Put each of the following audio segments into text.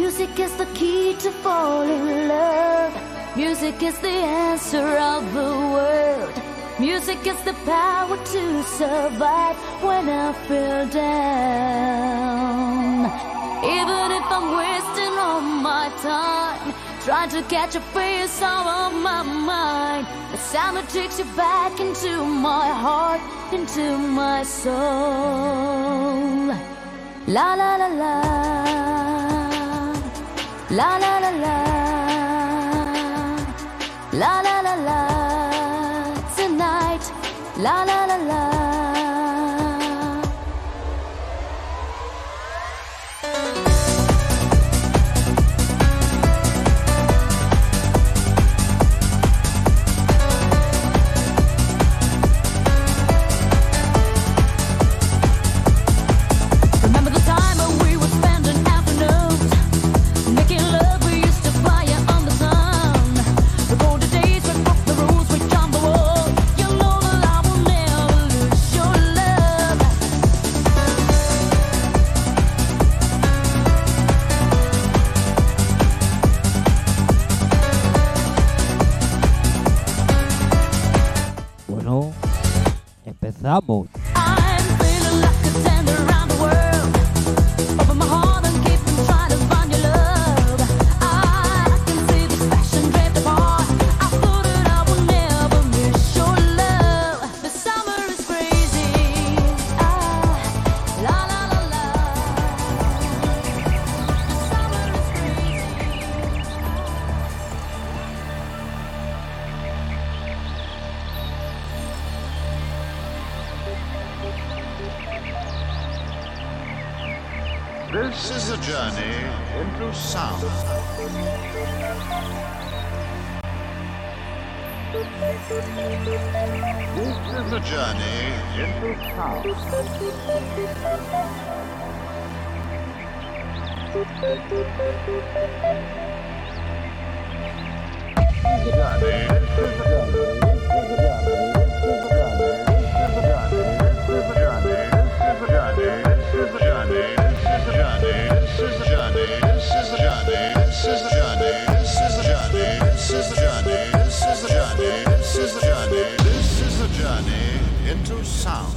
Music is the key to fall in love. Music is the answer of the world. Music is the power to survive when I feel down. Even if I'm wasting all my time, trying to catch a face out of my mind. The sound that takes you back into my heart, into my soul. La la la la. La la la la. La la la la. Tonight. La la la la. Ramon. to sound.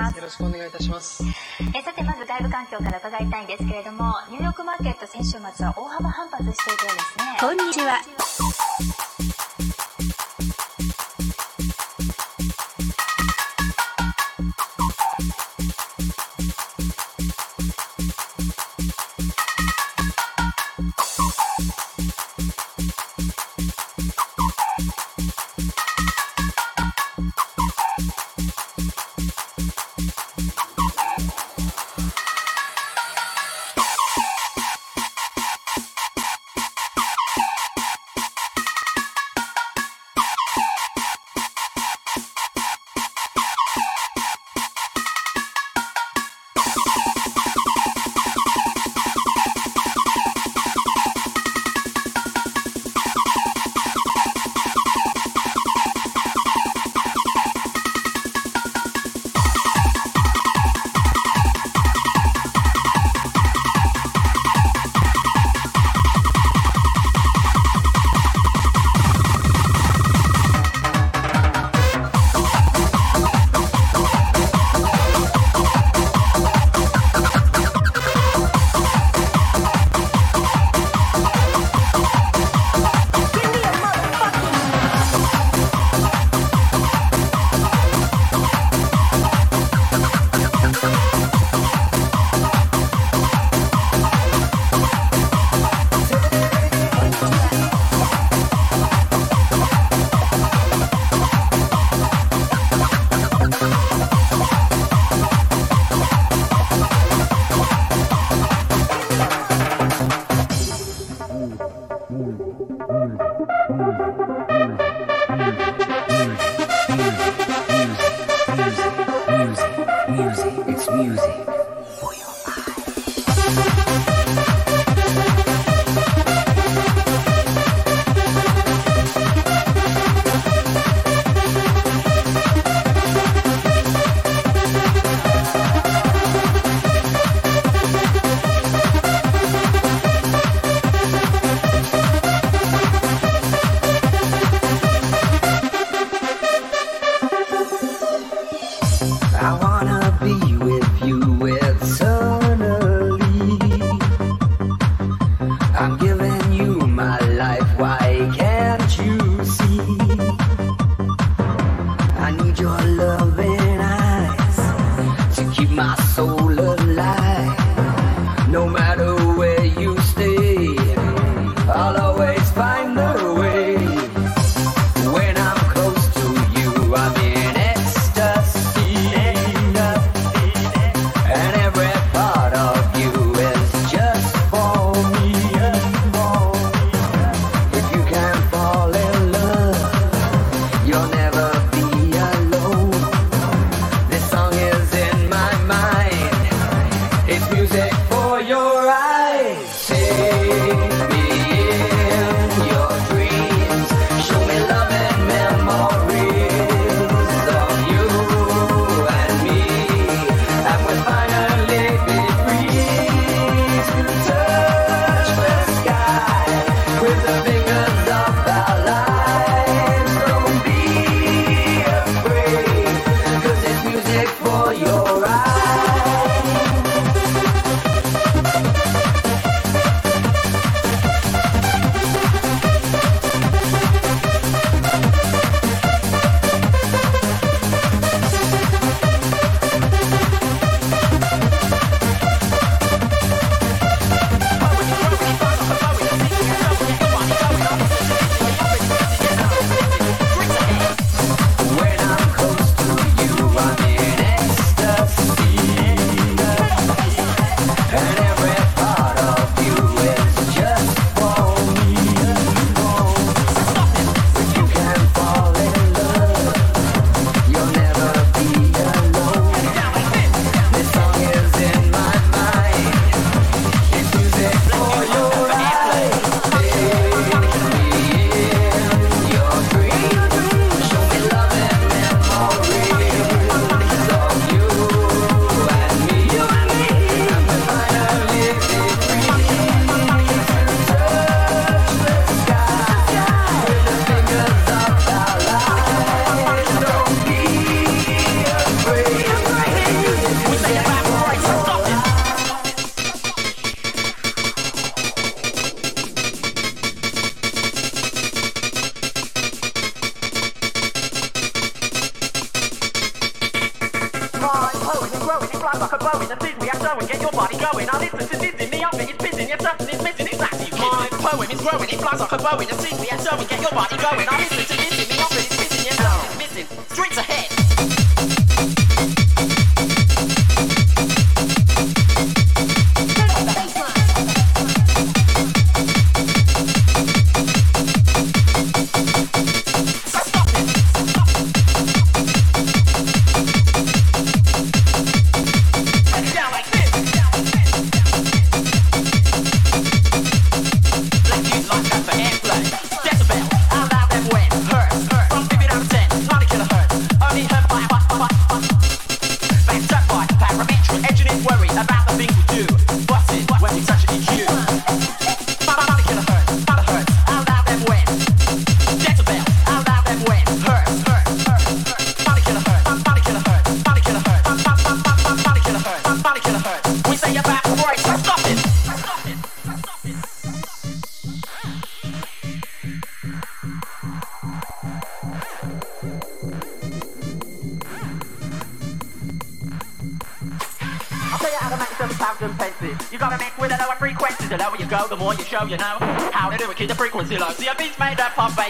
ます。よろしくお願いいたします。えさてまず外部環境から伺いたいんですけれどもニューヨークマーケット先週末は大幅反発しているようです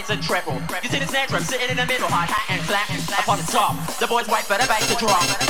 and treble. You see this snare drum sitting in the middle, high hat and flat, up on the top. The boys wait for the bass to drop.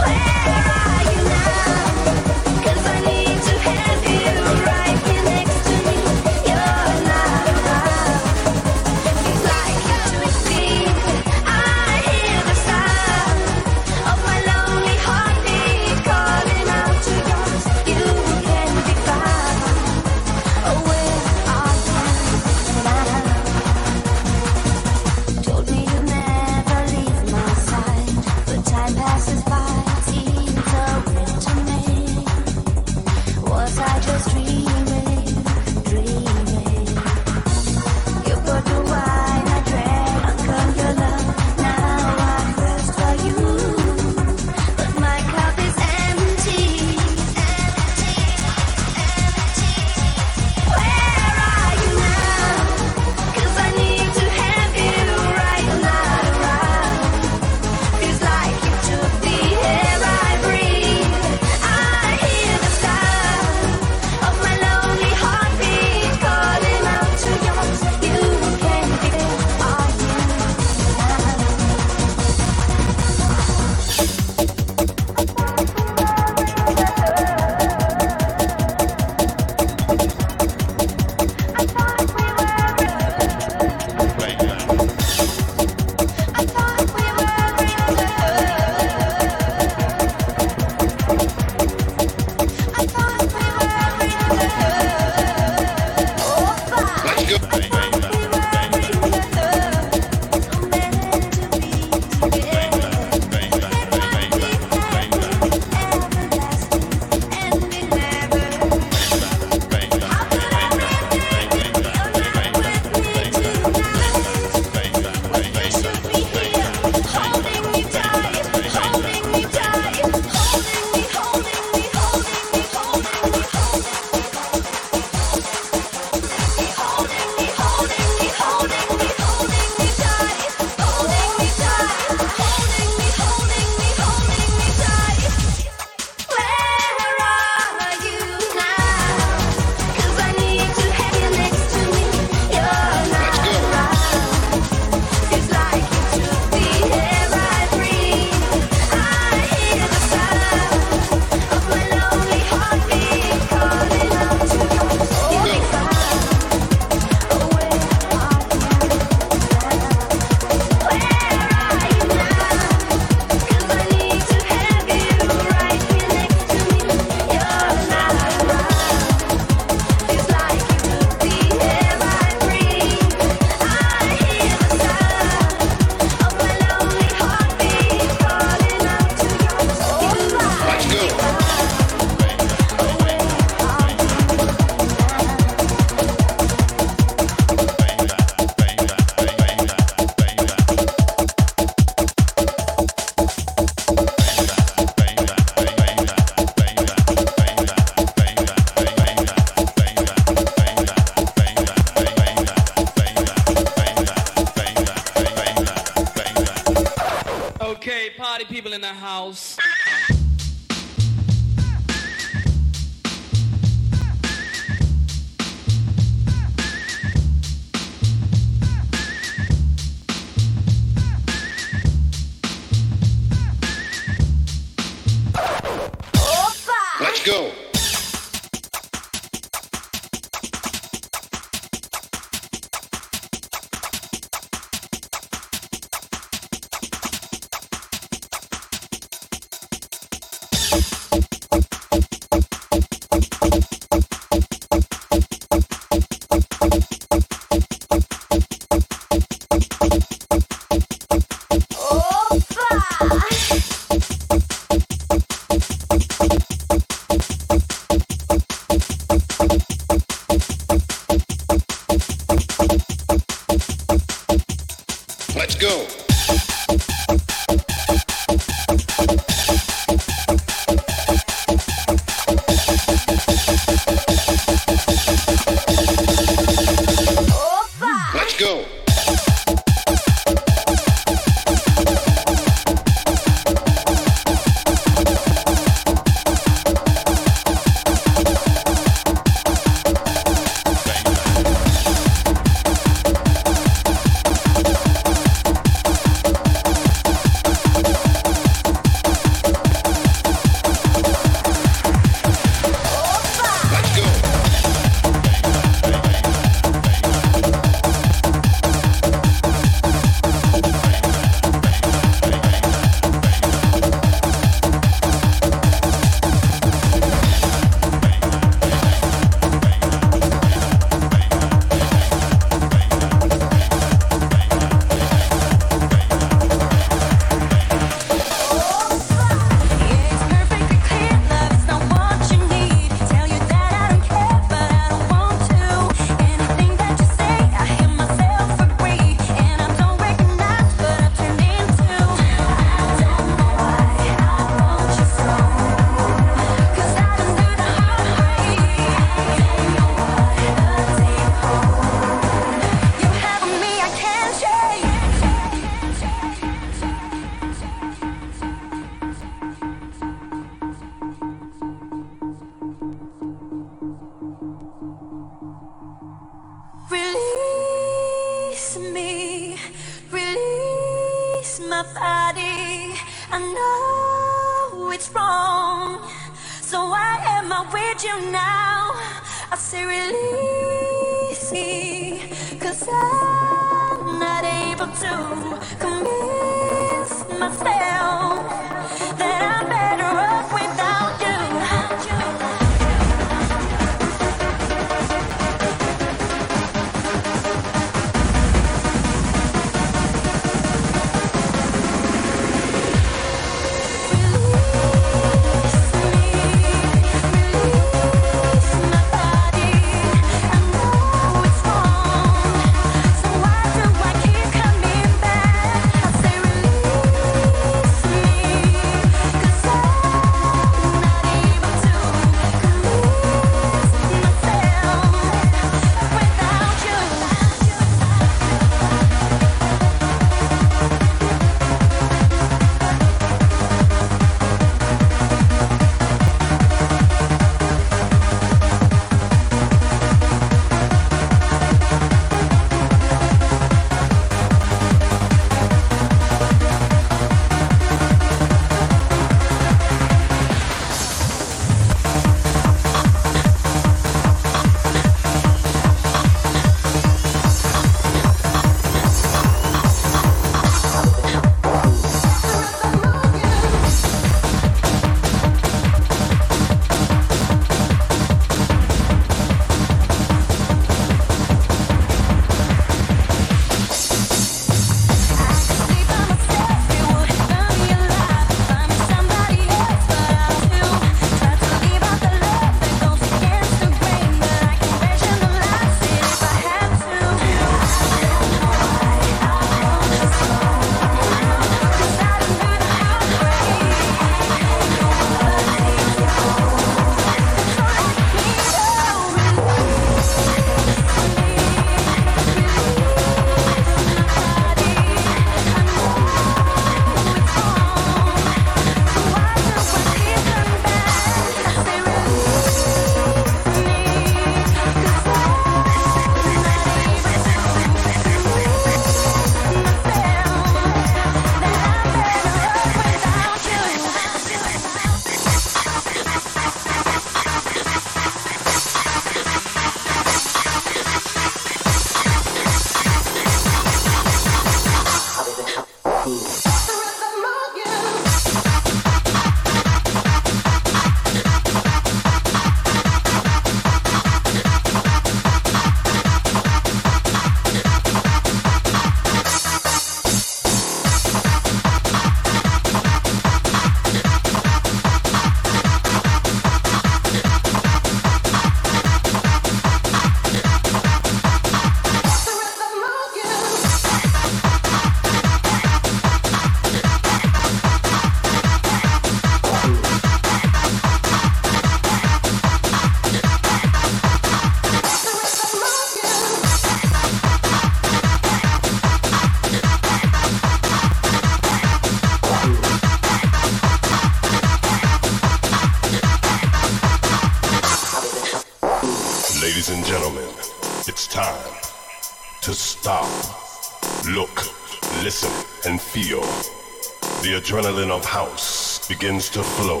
adrenaline of house begins to flow.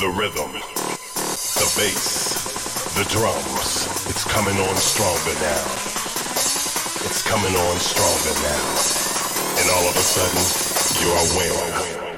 The rhythm, the bass, the drums, it's coming on stronger now. It's coming on stronger now. And all of a sudden, you're aware.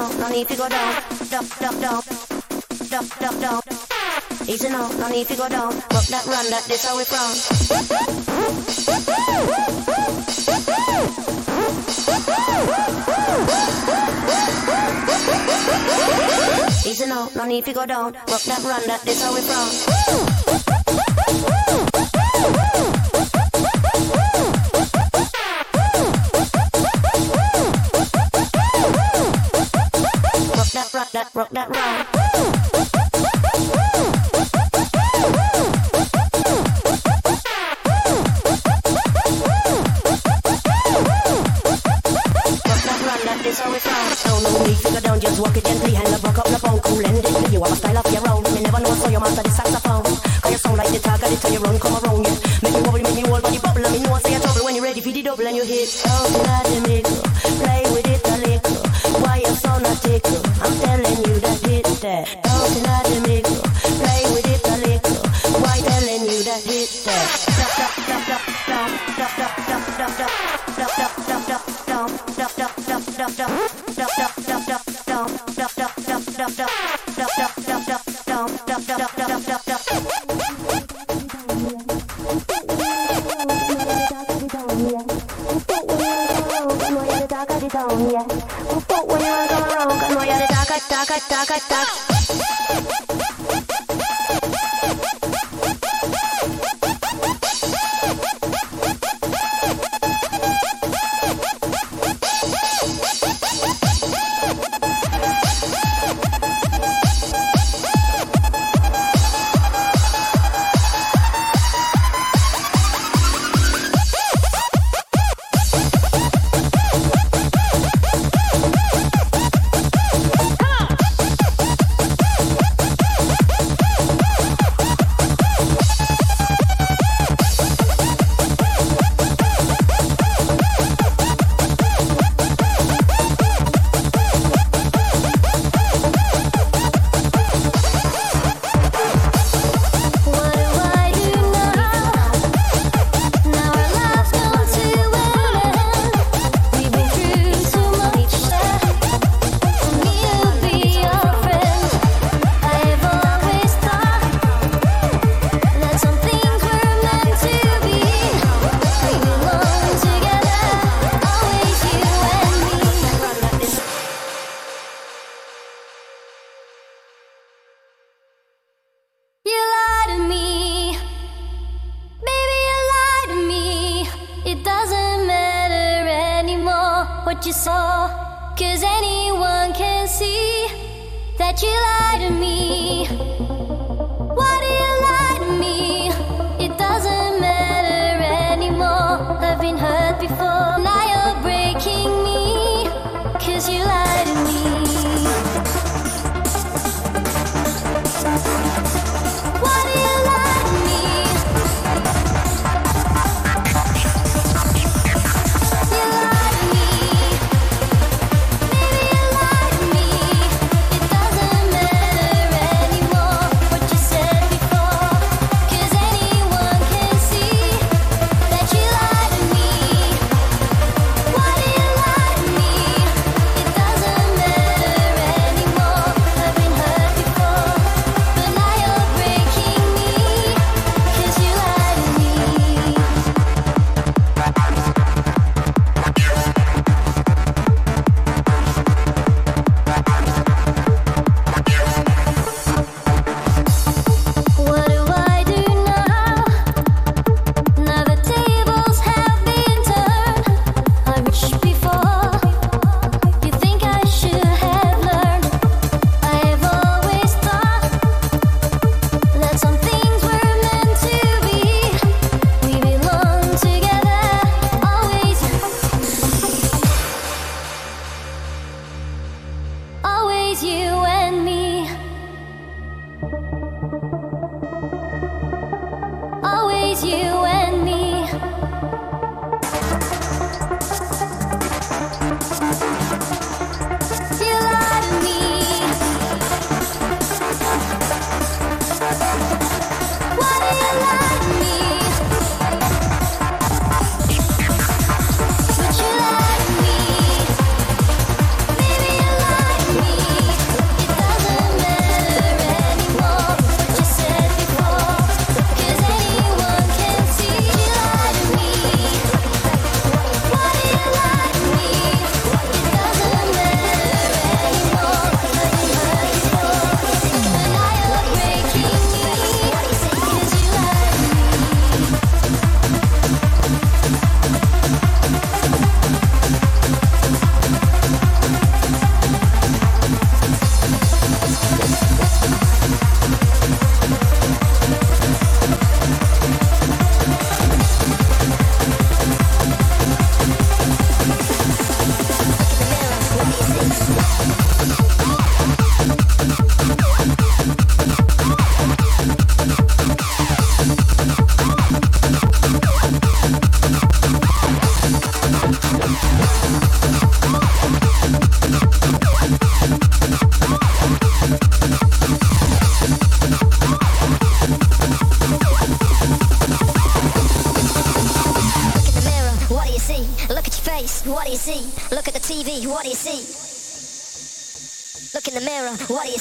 no, need to go down, down, down, down, down, down, down. Easy no, no need to go down. Rock that, run that, this how we from. Easy no, no need to go down. Rock that, run that, this how we from.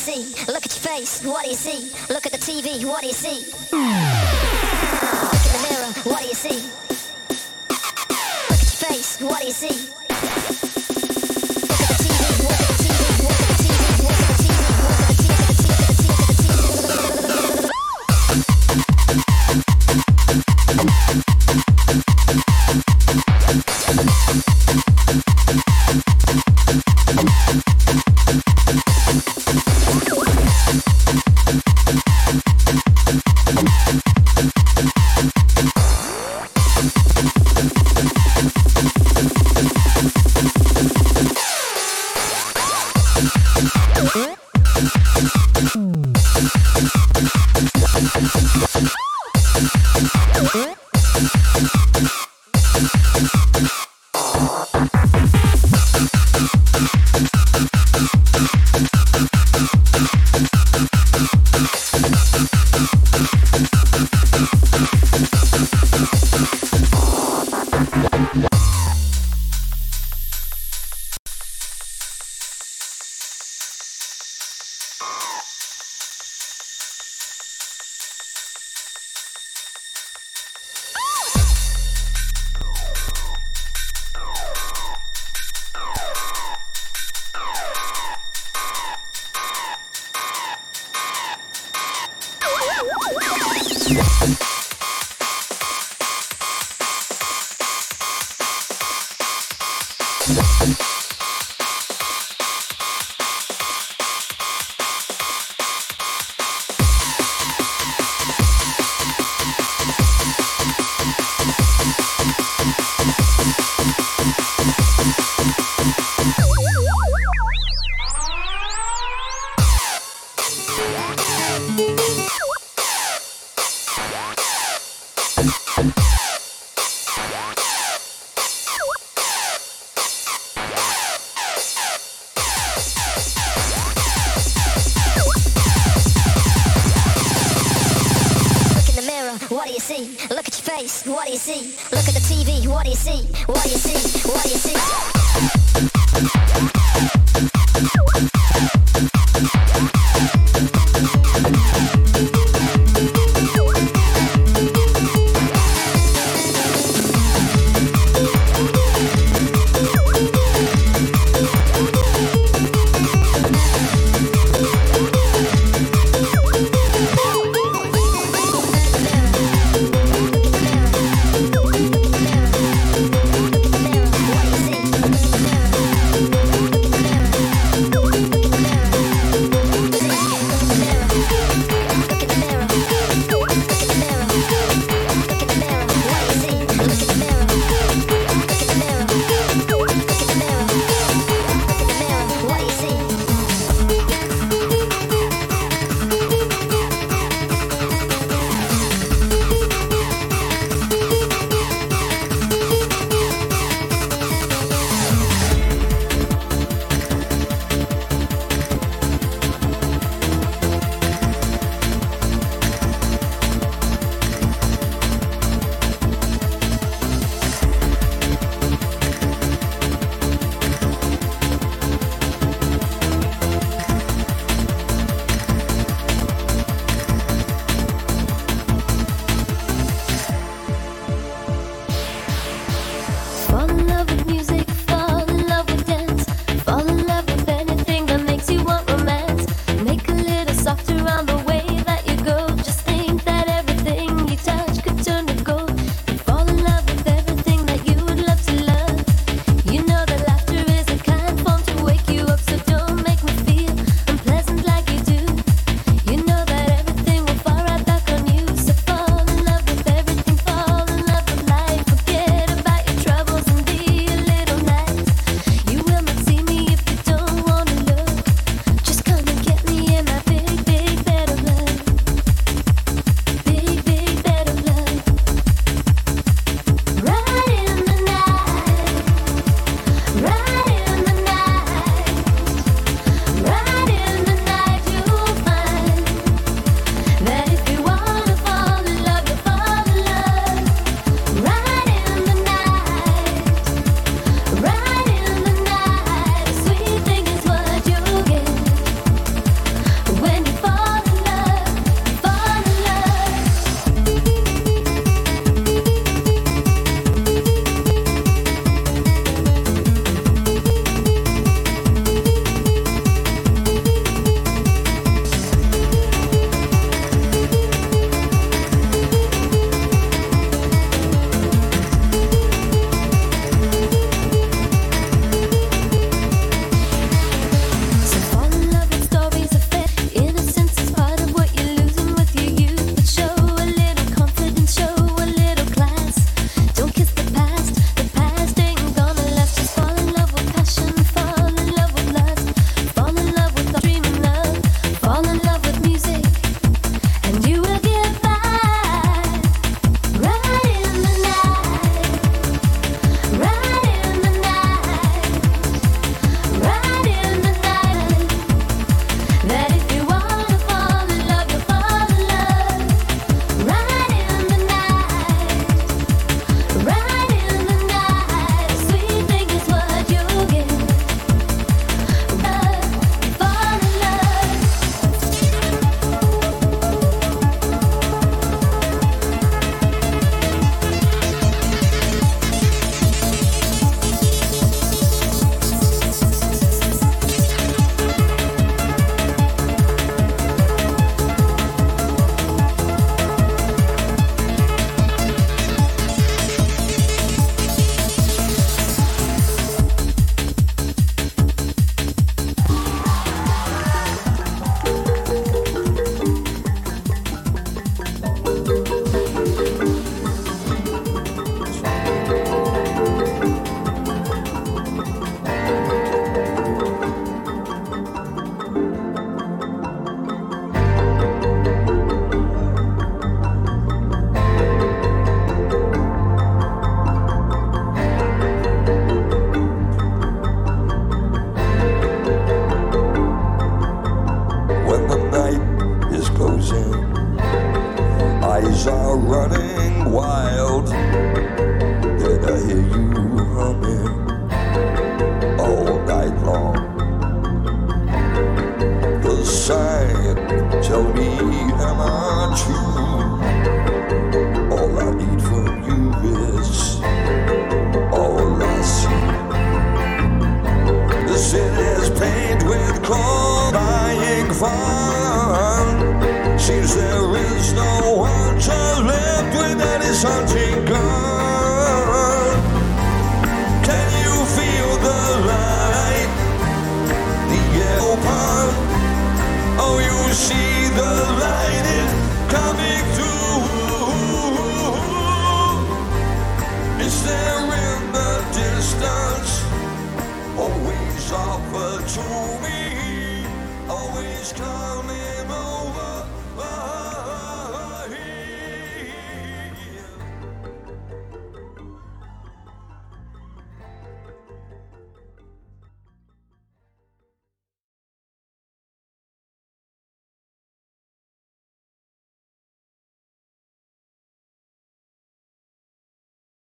you see? Look at your face, what do you see? Look at the TV, what do you see? Look in the mirror, what do you see?